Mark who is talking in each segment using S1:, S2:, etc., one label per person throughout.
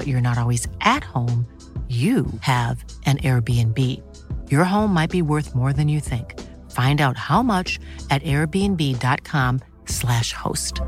S1: but you're not always at home, you have an Airbnb. Your home might be worth more than you think. Find out how much at airbnb.com/slash host.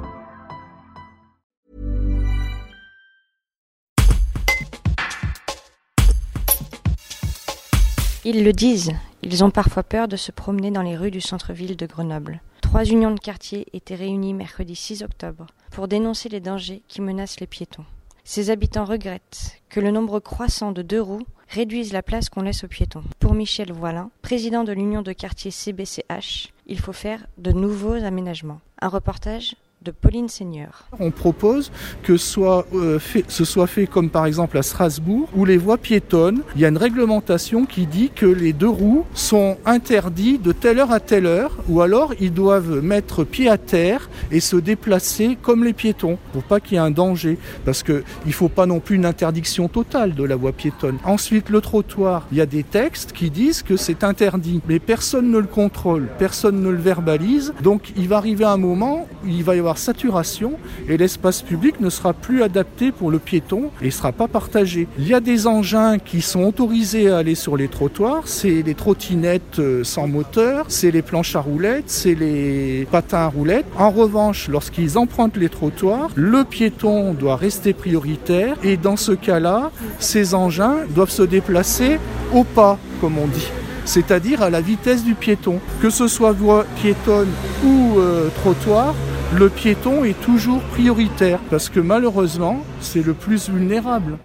S2: Ils le disent, ils ont parfois peur de se promener dans les rues du centre-ville de Grenoble. Trois unions de quartier étaient réunies mercredi 6 octobre pour dénoncer les dangers qui menacent les piétons. Ces habitants regrettent que le nombre croissant de deux roues réduise la place qu'on laisse aux piétons. Pour Michel Voilin, président de l'union de quartier CBCH, il faut faire de nouveaux aménagements. Un reportage de Pauline Seigneur.
S3: On propose que euh, ce soit fait comme par exemple à Strasbourg, où les voies piétonnes, il y a une réglementation qui dit que les deux roues sont interdits de telle heure à telle heure, ou alors ils doivent mettre pied à terre et se déplacer comme les piétons, pour pas qu'il y ait un danger, parce qu'il ne faut pas non plus une interdiction totale de la voie piétonne. Ensuite, le trottoir, il y a des textes qui disent que c'est interdit, mais personne ne le contrôle, personne ne le verbalise, donc il va arriver un moment où il va y avoir saturation et l'espace public ne sera plus adapté pour le piéton et ne sera pas partagé. Il y a des engins qui sont autorisés à aller sur les trottoirs, c'est les trottinettes euh, sans moteur, c'est les planches à roulettes, c'est les patins à roulettes. En revanche, lorsqu'ils empruntent les trottoirs, le piéton doit rester prioritaire et dans ce cas-là, ces engins doivent se déplacer au pas, comme on dit c'est-à-dire à la vitesse du piéton. Que ce soit voie piétonne ou euh, trottoir, le piéton est toujours prioritaire parce que malheureusement, c'est le plus vulnérable.